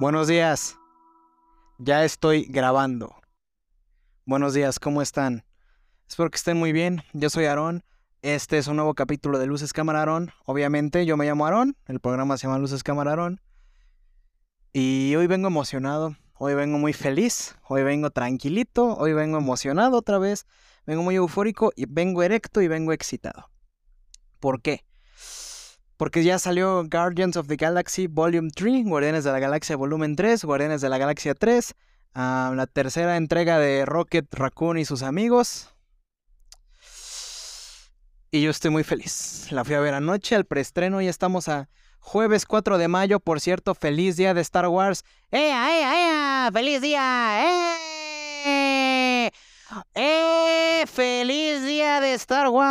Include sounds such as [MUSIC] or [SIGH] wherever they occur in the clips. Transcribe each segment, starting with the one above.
Buenos días. Ya estoy grabando. Buenos días, ¿cómo están? Espero que estén muy bien. Yo soy Aarón. Este es un nuevo capítulo de Luces Cámara Aarón. Obviamente, yo me llamo Aarón. El programa se llama Luces Cámara Aarón. Y hoy vengo emocionado. Hoy vengo muy feliz. Hoy vengo tranquilito. Hoy vengo emocionado otra vez. Vengo muy eufórico y vengo erecto y vengo excitado. ¿Por qué? Porque ya salió Guardians of the Galaxy Volume 3, Guardianes de la Galaxia Volumen 3, Guardianes de la Galaxia 3, ah, la tercera entrega de Rocket Raccoon y sus amigos. Y yo estoy muy feliz. La fui a ver anoche al preestreno y estamos a jueves 4 de mayo. Por cierto, feliz día de Star Wars. ¡Ea, ea, ea! ¡Feliz día! ¡Eh! ¡Eh! ¡Feliz día de Star Wars!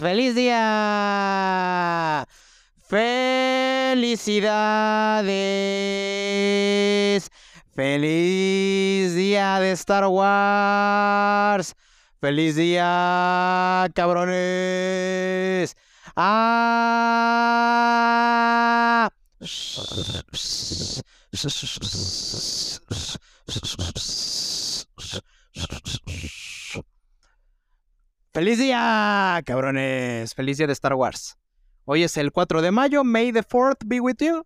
¡Feliz día! ¡Felicidades! ¡Feliz día de Star Wars! ¡Feliz día, cabrones! ¡Ah! ¡Feliz día, cabrones! ¡Feliz día de Star Wars! Hoy es el 4 de mayo, May the 4th be with you.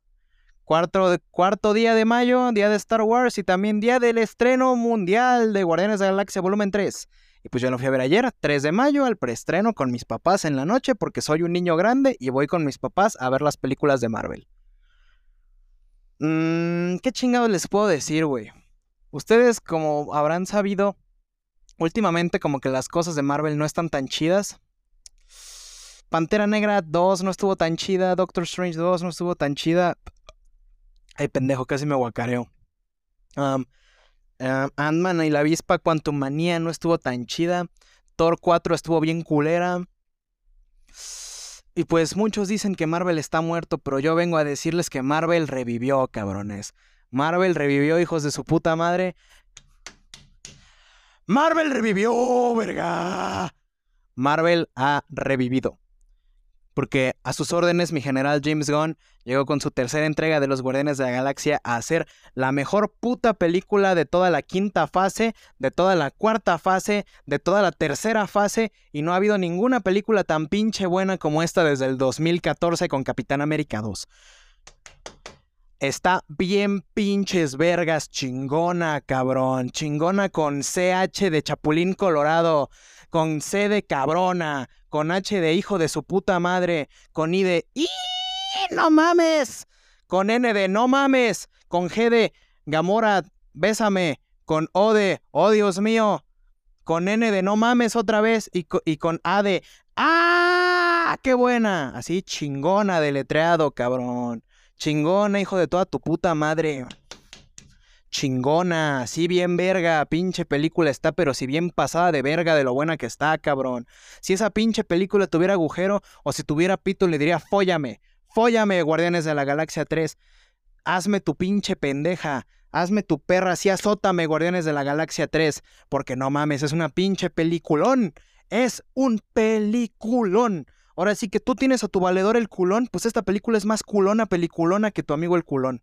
Cuarto, cuarto día de mayo, día de Star Wars y también día del estreno mundial de Guardianes de la Galaxia Volumen 3. Y pues yo lo fui a ver ayer, 3 de mayo, al preestreno con mis papás en la noche porque soy un niño grande y voy con mis papás a ver las películas de Marvel. Mmm, ¿qué chingados les puedo decir, güey? Ustedes, como habrán sabido, últimamente como que las cosas de Marvel no están tan chidas. Pantera Negra 2 no estuvo tan chida, Doctor Strange 2 no estuvo tan chida. Ay, pendejo, casi me guacareo. Um, Ant-Man y la avispa Manía no estuvo tan chida. Thor 4 estuvo bien culera. Y pues muchos dicen que Marvel está muerto, pero yo vengo a decirles que Marvel revivió, cabrones. Marvel revivió, hijos de su puta madre. Marvel revivió, verga. Marvel ha revivido. Porque a sus órdenes mi general James Gunn llegó con su tercera entrega de Los Guardianes de la Galaxia a hacer la mejor puta película de toda la quinta fase, de toda la cuarta fase, de toda la tercera fase, y no ha habido ninguna película tan pinche buena como esta desde el 2014 con Capitán América 2. Está bien pinches vergas, chingona, cabrón. Chingona con CH de Chapulín Colorado, con C de cabrona, con H de hijo de su puta madre, con I de ¡Y! ¡No mames! Con N de ¡No mames! Con G de Gamora, bésame. Con O de ¡Oh Dios mío! Con N de ¡No mames otra vez! Y, y con A de ¡Ah! ¡Qué buena! Así chingona deletreado, cabrón. Chingona, hijo de toda tu puta madre. Chingona, sí bien verga, pinche película está, pero si bien pasada de verga de lo buena que está, cabrón. Si esa pinche película tuviera agujero o si tuviera pito, le diría, fóllame, fóllame, Guardianes de la Galaxia 3. Hazme tu pinche pendeja, hazme tu perra, sí azótame, Guardianes de la Galaxia 3. Porque no mames, es una pinche peliculón. Es un peliculón. Ahora sí que tú tienes a tu valedor el culón, pues esta película es más culona, peliculona que tu amigo el culón.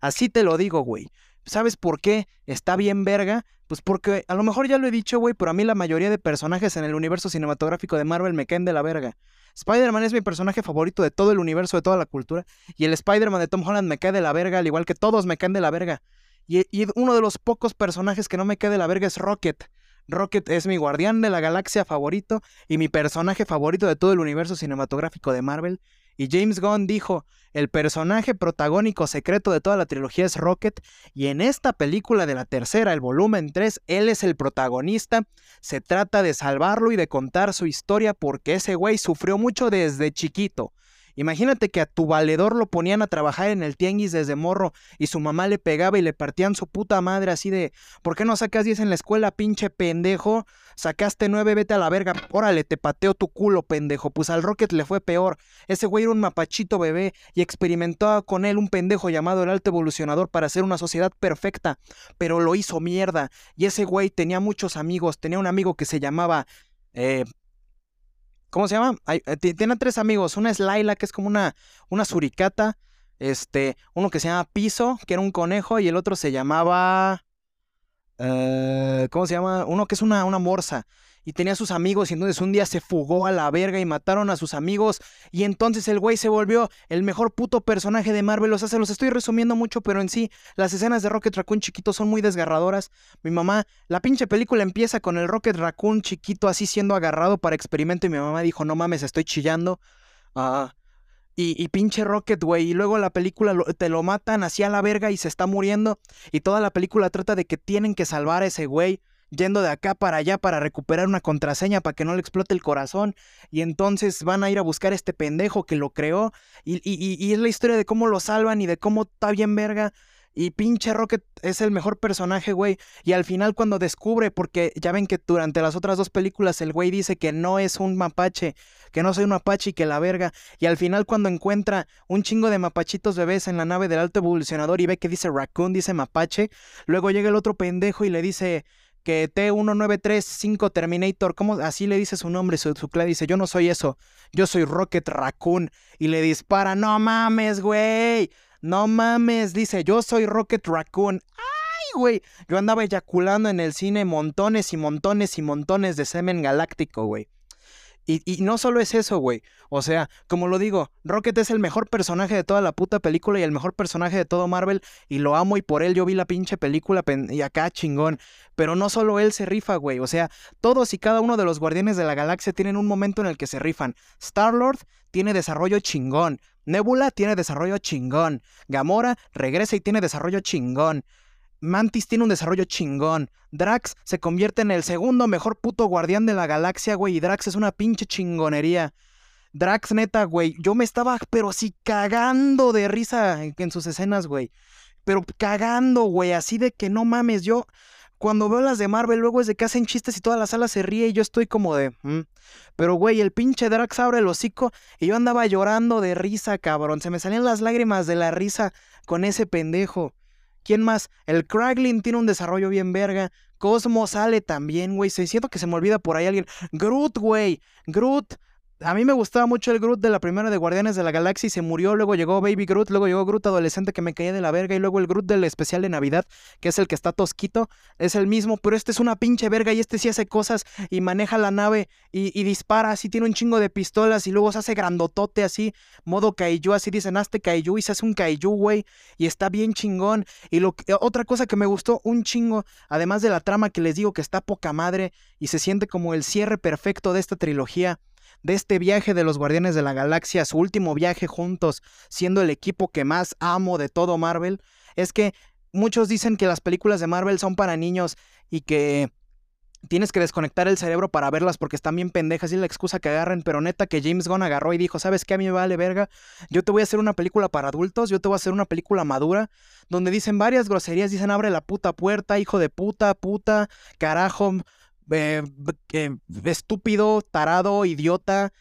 Así te lo digo, güey. ¿Sabes por qué está bien verga? Pues porque a lo mejor ya lo he dicho, güey, pero a mí la mayoría de personajes en el universo cinematográfico de Marvel me caen de la verga. Spider-Man es mi personaje favorito de todo el universo, de toda la cultura. Y el Spider-Man de Tom Holland me cae de la verga, al igual que todos me caen de la verga. Y, y uno de los pocos personajes que no me cae de la verga es Rocket. Rocket es mi guardián de la galaxia favorito y mi personaje favorito de todo el universo cinematográfico de Marvel. Y James Gunn dijo, el personaje protagónico secreto de toda la trilogía es Rocket, y en esta película de la tercera, el volumen 3, él es el protagonista. Se trata de salvarlo y de contar su historia porque ese güey sufrió mucho desde chiquito. Imagínate que a tu valedor lo ponían a trabajar en el tianguis desde morro y su mamá le pegaba y le partían su puta madre así de, ¿por qué no sacas 10 en la escuela, pinche pendejo? Sacaste 9, vete a la verga. Órale, te pateo tu culo, pendejo. Pues al Rocket le fue peor. Ese güey era un mapachito bebé y experimentó con él un pendejo llamado el Alto Evolucionador para hacer una sociedad perfecta, pero lo hizo mierda. Y ese güey tenía muchos amigos. Tenía un amigo que se llamaba... Eh, ¿Cómo se llama? Eh, tiene tres amigos. Una es Laila, que es como una, una suricata. Este, uno que se llama Piso, que era un conejo, y el otro se llamaba. Eh, ¿Cómo se llama? Uno que es una, una morsa. Y tenía a sus amigos, y entonces un día se fugó a la verga y mataron a sus amigos. Y entonces el güey se volvió el mejor puto personaje de Marvel. O sea, se los estoy resumiendo mucho, pero en sí, las escenas de Rocket Raccoon chiquito son muy desgarradoras. Mi mamá, la pinche película empieza con el Rocket Raccoon chiquito así siendo agarrado para experimento. Y mi mamá dijo: No mames, estoy chillando. Ah. Y, y pinche Rocket, güey. Y luego la película te lo matan así a la verga y se está muriendo. Y toda la película trata de que tienen que salvar a ese güey. Yendo de acá para allá para recuperar una contraseña para que no le explote el corazón. Y entonces van a ir a buscar a este pendejo que lo creó. Y, y- y- y es la historia de cómo lo salvan y de cómo está bien verga. Y pinche Rocket es el mejor personaje, güey. Y al final cuando descubre, porque ya ven que durante las otras dos películas el güey dice que no es un mapache, que no soy un mapache y que la verga. Y al final cuando encuentra un chingo de mapachitos bebés en la nave del alto evolucionador y ve que dice raccoon, dice mapache, luego llega el otro pendejo y le dice que T1935 Terminator, ¿cómo? Así le dice su nombre, su, su clave dice, yo no soy eso, yo soy Rocket Raccoon. Y le dispara, no mames, güey, no mames, dice, yo soy Rocket Raccoon. ¡Ay, güey! Yo andaba eyaculando en el cine montones y montones y montones de semen galáctico, güey. Y, y no solo es eso, güey. O sea, como lo digo, Rocket es el mejor personaje de toda la puta película y el mejor personaje de todo Marvel. Y lo amo y por él yo vi la pinche película y acá chingón. Pero no solo él se rifa, güey. O sea, todos y cada uno de los Guardianes de la Galaxia tienen un momento en el que se rifan. Star-Lord tiene desarrollo chingón. Nebula tiene desarrollo chingón. Gamora regresa y tiene desarrollo chingón. Mantis tiene un desarrollo chingón. Drax se convierte en el segundo mejor puto guardián de la galaxia, güey. Y Drax es una pinche chingonería. Drax, neta, güey. Yo me estaba, pero sí, cagando de risa en, en sus escenas, güey. Pero cagando, güey. Así de que no mames. Yo, cuando veo las de Marvel, luego es de que hacen chistes y toda la sala se ríe y yo estoy como de. "Mm". Pero, güey, el pinche Drax abre el hocico y yo andaba llorando de risa, cabrón. Se me salían las lágrimas de la risa con ese pendejo. ¿Quién más? El Kraglin tiene un desarrollo bien verga. Cosmo sale también, güey. Se siento que se me olvida por ahí alguien. Groot, güey. Groot. A mí me gustaba mucho el Groot de la primera de Guardianes de la Galaxia y se murió. Luego llegó Baby Groot. Luego llegó Groot adolescente que me caía de la verga. Y luego el Groot del especial de Navidad, que es el que está tosquito. Es el mismo, pero este es una pinche verga y este sí hace cosas y maneja la nave y, dispara. Así tiene un chingo de pistolas y luego se hace grandotote así. Modo kaiju. Así dicen, hazte kaiju y se hace un kaiju, güey. Y está bien chingón. Y lo que- otra cosa que me gustó un chingo, además de la trama que les digo que está poca madre y se siente como el cierre perfecto de esta trilogía, de este viaje de los Guardianes de la Galaxia, su último viaje juntos, siendo el equipo que más amo de todo Marvel, es que muchos dicen que las películas de Marvel son para niños y que tienes que desconectar el cerebro para verlas porque están bien pendejas y la excusa que agarren, pero neta que James Gunn agarró y dijo, ¿sabes qué? A mí me vale verga, yo te voy a hacer una película para adultos, yo te voy a hacer una película madura, donde dicen varias groserías, dicen abre la puta puerta, hijo de puta, puta, carajo, estúpido, tarado, idiota,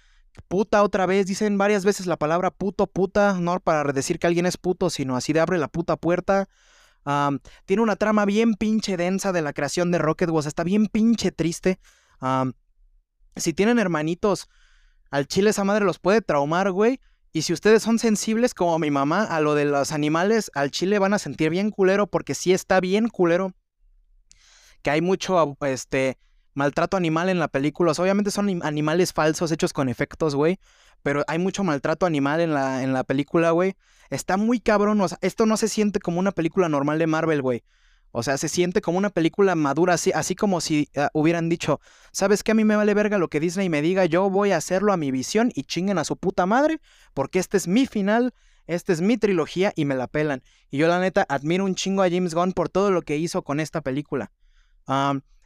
puta otra vez, dicen varias veces la palabra puto, puta, no para decir que alguien es puto, sino así de abre la puta puerta. Tiene una trama bien pinche densa de la creación de Rocket Wars, está bien pinche triste. Si tienen hermanitos, al chile esa madre los puede traumar, güey. Y si ustedes son sensibles como mi mamá a lo de los animales, al chile van a sentir bien culero porque sí está bien culero que hay mucho este maltrato animal en la película. Obviamente son anim- animales falsos hechos con efectos, güey. Pero hay mucho maltrato animal en la, en la película, güey. Está muy cabrón. O sea, esto no se siente como una película normal de Marvel, güey. O sea, se siente como una película madura, así, así como si ah, hubieran dicho, ¿sabes qué? A mí me vale verga lo que Disney me diga, yo voy a hacerlo a mi visión y chinguen a su puta madre, porque este es mi final, esta es mi trilogía y me la pelan. Y yo la neta admiro un chingo a James Gunn por todo lo que hizo con esta película.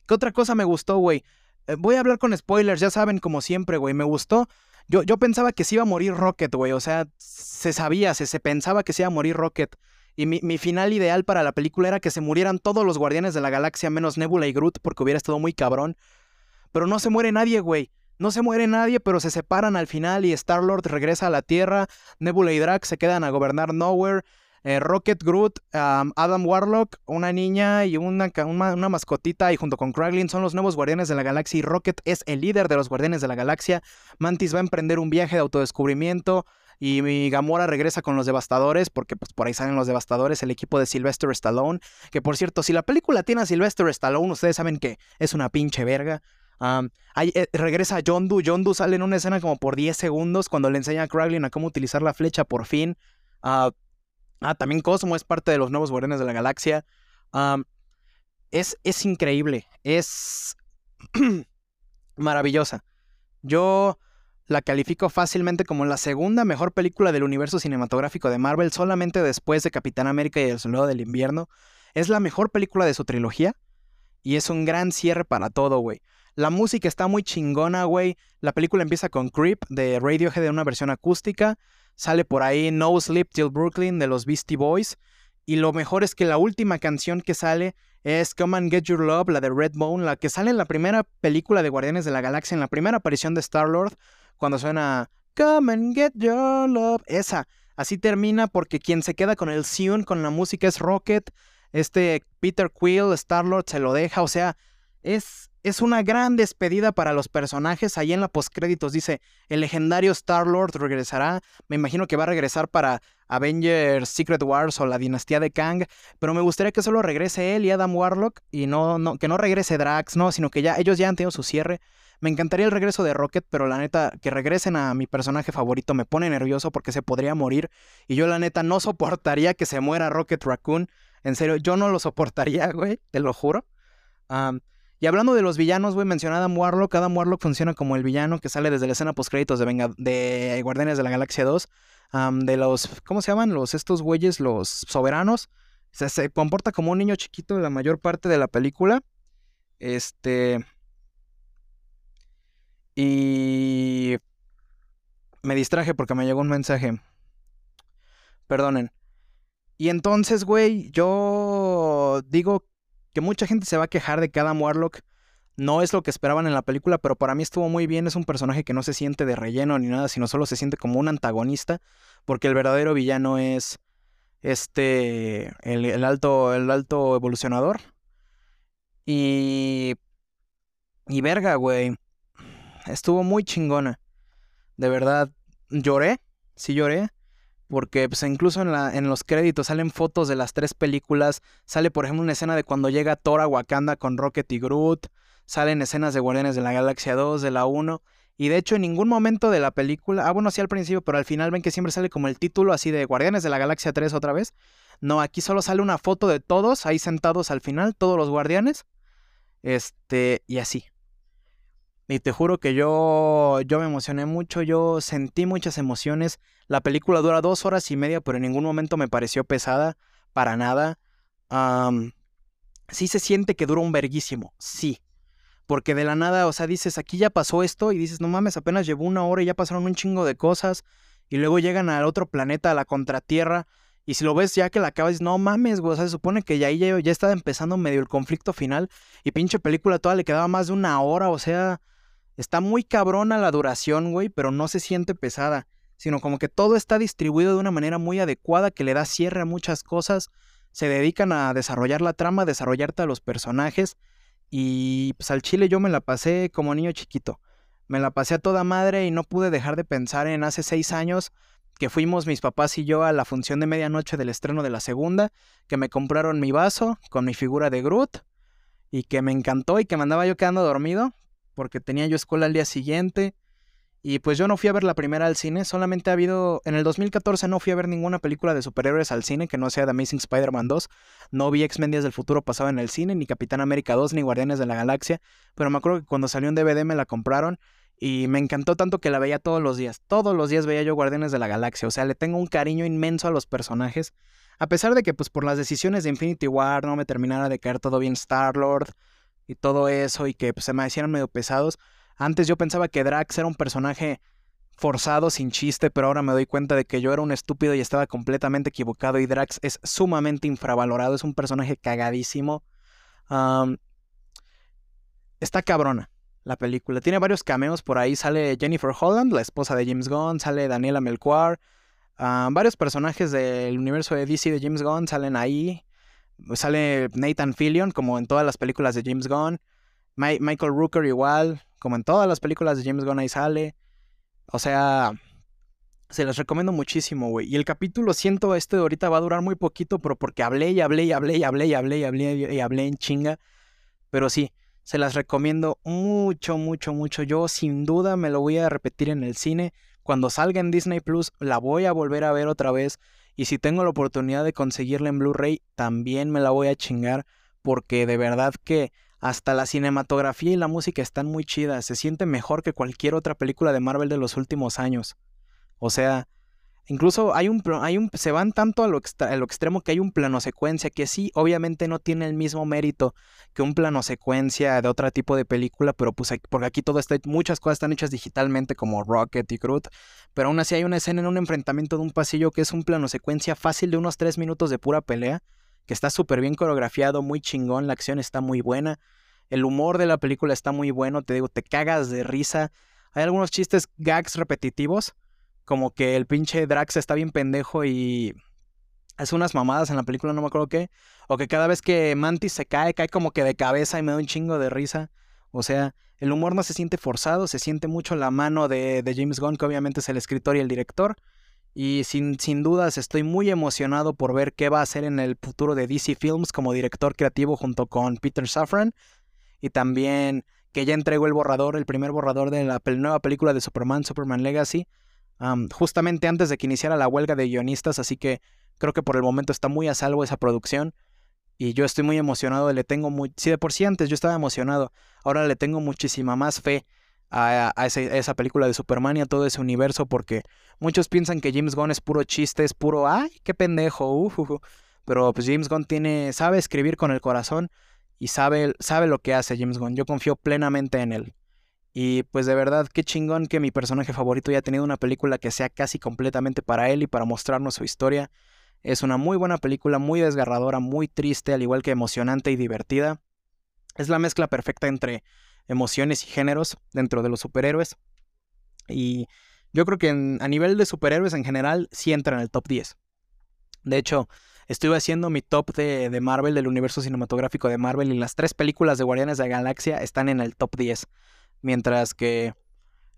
¿Qué otra cosa me gustó, güey? Eh, voy a hablar con spoilers, ya saben, como siempre, güey. Me gustó. Yo, yo pensaba que se iba a morir Rocket, güey. O sea, se sabía, se, se pensaba que se iba a morir Rocket. Y mi, mi final ideal para la película era que se murieran todos los guardianes de la galaxia, menos Nebula y Groot, porque hubiera estado muy cabrón. Pero no se muere nadie, güey. No se muere nadie, pero se separan al final y Star-Lord regresa a la Tierra. Nebula y Drax se quedan a gobernar Nowhere. Eh, Rocket, Groot, Adam Warlock, una niña y una, una, mascotita, y junto con Kraglin son los nuevos guardianes de la galaxia. Y Rocket es el líder de los guardianes de la galaxia. Mantis va a emprender un viaje de autodescubrimiento. Y, Gamora regresa con los Devastadores, porque pues por ahí salen los Devastadores, el equipo de Sylvester Stallone. Que por cierto, si la película tiene a Sylvester Stallone, ustedes saben que es una pinche verga. eh, regresa Yondu. Yondu sale en una escena como por 10 segundos cuando le enseña a Kraglin a cómo utilizar la flecha por fin. ah, ah también Cosmo es parte de los nuevos Guardianes de la Galaxia. es, es increíble. Es [CLEARS THROAT] maravillosa. Yo la califico fácilmente como la segunda mejor película del universo cinematográfico de Marvel, solamente después de Capitán América y el Soldado del Invierno. Es la mejor película de su trilogía y es un gran cierre para todo, güey. La música está muy chingona, güey. La película empieza con Creep de Radiohead de una versión acústica. Sale por ahí No Sleep Till Brooklyn de los Beastie Boys. Y lo mejor es que la última canción que sale es Come and Get Your Love, la de Redbone, la que sale en la primera película de Guardianes de la Galaxia, en la primera aparición de Star-Lord, cuando suena Come and Get Your Love. Esa. Así termina porque quien se queda con el Sion, con la música, es Rocket. Este Peter Quill, Star-Lord, se lo deja. O sea, es, es una gran despedida para los personajes. Ahí en la postcréditos dice, el legendario Star-Lord regresará. Me imagino que va a regresar para Avengers Secret Wars o la dinastía de Kang. Pero me gustaría que solo regrese él y Adam Warlock. Y no, no, que no regrese Drax, no, sino que ya ellos ya han tenido su cierre. Me encantaría el regreso de Rocket, pero la neta, que regresen a mi personaje favorito me pone nervioso porque se podría morir. Y yo la neta no soportaría que se muera Rocket Raccoon. En serio, yo no lo soportaría, güey, te lo juro. Y hablando de los villanos, güey, mencionada Adam Warlock. Adam Warlock funciona como el villano que sale desde la escena postcréditos de, Venga de Guardianes de la Galaxia 2. de los, ¿cómo se llaman? Los, estos güeyes, los soberanos. se comporta como un niño chiquito la mayor parte de la película. Este... Y me distraje porque me llegó un mensaje. Perdonen. Y entonces, güey, yo digo que mucha gente se va a quejar de que Adam Warlock no es lo que esperaban en la película, pero para mí estuvo muy bien. Es un personaje que no se siente de relleno ni nada, sino solo se siente como un antagonista, porque el verdadero villano es este, el, el alto, el alto evolucionador. Y... Y verga, güey estuvo muy chingona. De verdad, lloré, sí lloré, porque pues incluso en, la, en los créditos salen fotos de las tres películas, sale por ejemplo una escena de cuando llega Thor a Wakanda con Rocket y Groot, salen escenas de Guardianes de la Galaxia 2, de la 1, y de hecho en ningún momento de la película, ah bueno sí al principio, pero al final ven que siempre sale como el título así de Guardianes de la Galaxia 3 otra vez. No, aquí solo sale una foto de todos ahí sentados al final, todos los guardianes. Este, y así. Y te juro que yo, yo me emocioné mucho, yo sentí muchas emociones. La película dura dos horas y media, pero en ningún momento me pareció pesada, para nada. sí se siente que dura un verguísimo, sí. Porque de la nada, o sea, dices, aquí ya pasó esto y dices, no mames, apenas llevó una hora y ya pasaron un chingo de cosas. Y luego llegan al otro planeta, a la contratierra. Y si lo ves ya que la acabas, no mames, güey. O sea, se supone que ya, ya, ya estaba empezando medio el conflicto final. Y pinche película toda le quedaba más de una hora. O sea, Está muy cabrona la duración, güey, pero no se siente pesada, sino como que todo está distribuido de una manera muy adecuada que le da cierre a muchas cosas. Se dedican a desarrollar la trama, a desarrollarte a los personajes. Y pues al chile yo me la pasé como niño chiquito. Me la pasé a toda madre y no pude dejar de pensar en hace seis años que fuimos mis papás y yo a la función de medianoche del estreno de la segunda, que me compraron mi vaso con mi figura de Groot y que me encantó y que me andaba yo quedando dormido, porque tenía yo escuela al día siguiente. Y pues yo no fui a ver la primera al cine, solamente ha habido, en el 2014 no fui a ver ninguna película de superhéroes al cine que no sea The Amazing Spider-Man 2, no vi X-Men del Futuro pasado en el cine, ni Capitán América 2, ni Guardianes de la Galaxia, pero me acuerdo que cuando salió en DVD me la compraron y me encantó tanto que la veía todos los días, todos los días veía yo Guardianes de la Galaxia, o sea, le tengo un cariño inmenso a los personajes, a pesar de que pues por las decisiones de Infinity War no me terminara de caer todo bien Star-Lord, y todo eso y que pues, se me hicieron medio pesados. Antes yo pensaba que Drax era un personaje forzado, sin chiste, pero ahora me doy cuenta de que yo era un estúpido y estaba completamente equivocado y Drax es sumamente infravalorado, es un personaje cagadísimo. está cabrona la película. Tiene varios cameos por ahí. Sale Jennifer Holland, la esposa de James Gunn. Sale Daniela Melchior. varios personajes del universo de DC de James Gunn salen ahí. Sale Nathan Fillion, como en todas las películas de James Gunn. Michael Rooker igual, como en todas las películas de James Gunn ahí sale. O sea, Se las recomiendo muchísimo, güey. Y el capítulo siento este de ahorita va a durar muy poquito, pero porque hablé y hablé y hablé y hablé y hablé y hablé y hablé en chinga. Pero sí, se las recomiendo mucho, mucho, mucho. Yo sin duda me lo voy a repetir en el cine. Cuando salga en Disney Plus, la voy a volver a ver otra vez. Y si tengo la oportunidad de conseguirla en Blu-ray, también me la voy a chingar. Porque de verdad que hasta la cinematografía y la música están muy chidas. Se siente mejor que cualquier otra película de Marvel de los últimos años. O sea, incluso hay un, hay un se van tanto a lo, a lo extremo que hay un plano secuencia que sí, obviamente no tiene el mismo mérito que un plano secuencia de otro tipo de película, pero pues porque aquí todo está, muchas cosas están hechas digitalmente como Rocket y Groot, pero aún así hay una escena en un enfrentamiento de un pasillo que es un plano secuencia fácil de unos tres minutos de pura pelea, que está súper bien coreografiado, muy chingón, la acción está muy buena, el humor de la película está muy bueno, te digo, te cagas de risa, hay algunos chistes gags repetitivos, como que el pinche Drax está bien pendejo y hace unas mamadas en la película, no me acuerdo qué. O que cada vez que Mantis se cae, cae como que de cabeza y me da un chingo de risa. O sea, el humor no se siente forzado, se siente mucho la mano de, de James Gunn, que obviamente es el escritor y el director. Y sin, sin dudas estoy muy emocionado por ver qué va a hacer en el futuro de DC Films como director creativo junto con Peter Safran. Y también que ya entregó el borrador, el primer borrador de la nueva película de Superman, Superman Legacy justamente antes de que iniciara la huelga de guionistas, así que creo que por el momento está muy a salvo esa producción. Y yo estoy muy emocionado, le tengo muy... Si de por sí antes yo estaba emocionado, ahora le tengo muchísima más fe a, esa película de Superman y a todo ese universo porque muchos piensan que James Gunn es puro chiste, es puro, ay, qué pendejo, pero pues James Gunn tiene, sabe escribir con el corazón y sabe, sabe lo que hace James Gunn, yo confío plenamente en él. Y pues de verdad, qué chingón que mi personaje favorito haya tenido una película que sea casi completamente para él y para mostrarnos su historia. Es una muy buena película, muy desgarradora, muy triste, al igual que emocionante y divertida. Es la mezcla perfecta entre emociones y géneros dentro de los superhéroes. Y yo creo que a nivel de superhéroes en general sí entra en el top 10. De hecho, estuve haciendo mi top de, de Marvel, del universo cinematográfico de Marvel, y las tres películas de Guardianes de la Galaxia están en el top 10 mientras que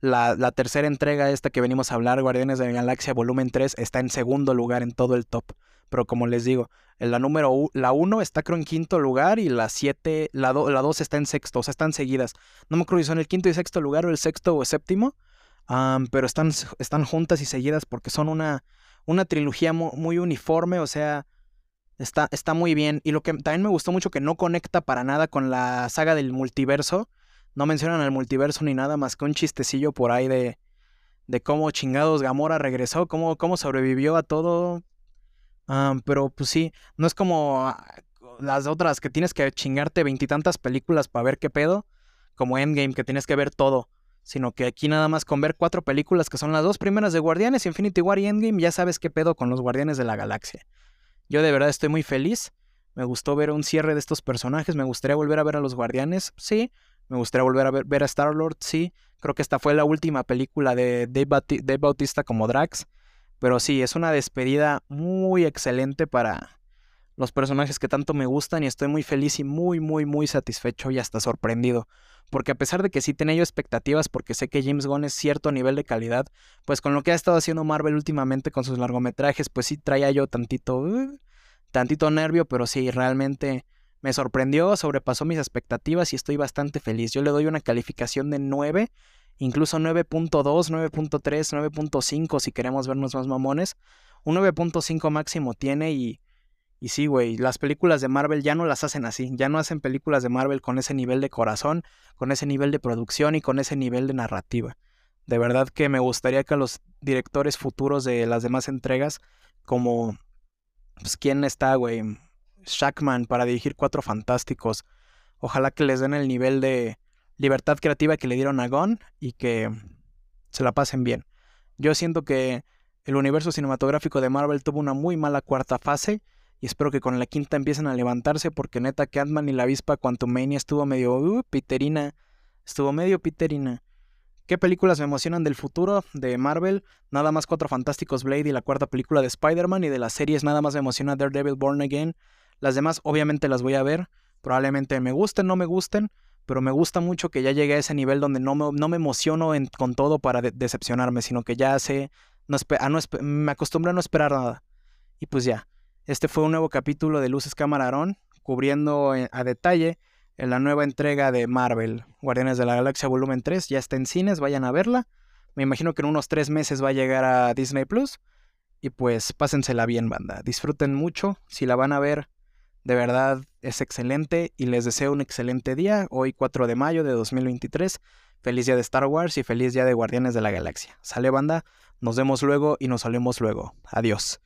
la, tercera entrega, esta que venimos a hablar, Guardianes de la Galaxia Volumen 3, está en segundo lugar en todo el top. Pero como les digo, la número la 1 está creo en quinto lugar y la 7, la 2 está en sexto, o sea, están seguidas. No me acuerdo si son el quinto y sexto lugar o el sexto o séptimo, pero están, están juntas y seguidas porque son una, una trilogía muy, uniforme, o sea, está, está muy bien. Y lo que también me gustó mucho que no conecta para nada con la saga del multiverso, no mencionan el multiverso ni nada más que un chistecillo por ahí de, de cómo chingados Gamora regresó, cómo, cómo sobrevivió a todo. Ah, pero pues sí, no es como ah, las otras que tienes que chingarte veintitantas películas para ver qué pedo, como Endgame, que tienes que ver todo. Sino que aquí nada más con ver cuatro películas que son las dos primeras de Guardianes, Infinity War y Endgame, ya sabes qué pedo con los Guardianes de la Galaxia. Yo de verdad estoy muy feliz. Me gustó ver un cierre de estos personajes. Me gustaría volver a ver a los Guardianes, sí. Me gustaría volver a ver, a Star-Lord, sí. Creo que esta fue la última película de Dave, Bautista como Drax. Pero sí, es una despedida muy excelente para los personajes que tanto me gustan y estoy muy feliz y muy, muy, muy satisfecho y hasta sorprendido. Porque a pesar de que sí tenía yo expectativas, porque sé que James Gunn es cierto nivel de calidad, pues con lo que ha estado haciendo Marvel últimamente con sus largometrajes, pues sí traía yo tantito, uh, tantito nervio, pero sí, realmente me sorprendió, sobrepasó mis expectativas y estoy bastante feliz. Yo le doy una calificación de 9, incluso 9.2, 9.3, 9.5 si queremos vernos más mamones. Un 9.5 máximo tiene y, y sí, güey, las películas de Marvel ya no las hacen así, ya no hacen películas de Marvel con ese nivel de corazón, con ese nivel de producción y con ese nivel de narrativa. De verdad que me gustaría que los directores futuros de las demás entregas, como, pues, ¿quién está, güey? Shackman para dirigir Cuatro Fantásticos. Ojalá que les den el nivel de libertad creativa que le dieron a Gon y que se la pasen bien. Yo siento que el universo cinematográfico de Marvel tuvo una muy mala cuarta fase y espero que con la quinta empiecen a levantarse porque neta que Ant-Man y la avispa Quantumania estuvo medio uh, piterina, estuvo medio piterina. ¿Qué películas me emocionan del futuro de Marvel? Nada más Cuatro Fantásticos Blade y la cuarta película de Spider-Man y de las series nada más me emociona Daredevil Born Again las demás obviamente las voy a ver, probablemente me gusten, no me gusten, pero me gusta mucho que ya llegue a ese nivel donde no me, no me emociono con todo para decepcionarme, sino que ya sé a no me acostumbré a no esperar nada. Y pues ya, este fue un nuevo capítulo de Luces Camarón, cubriendo eh, a detalle en la nueva entrega de Marvel, Guardianes de la Galaxia Volumen 3. Ya está en cines, vayan a verla. Me imagino que en unos tres meses va a llegar a Disney Plus. Y pues pásensela bien, banda. Disfruten mucho. Si la van a ver, de verdad es excelente. Y les deseo un excelente día. Hoy 4 de mayo de 2023. Feliz día de Star Wars y feliz día de Guardianes de la Galaxia. Sale, banda. Nos vemos luego y nos salimos luego. Adiós.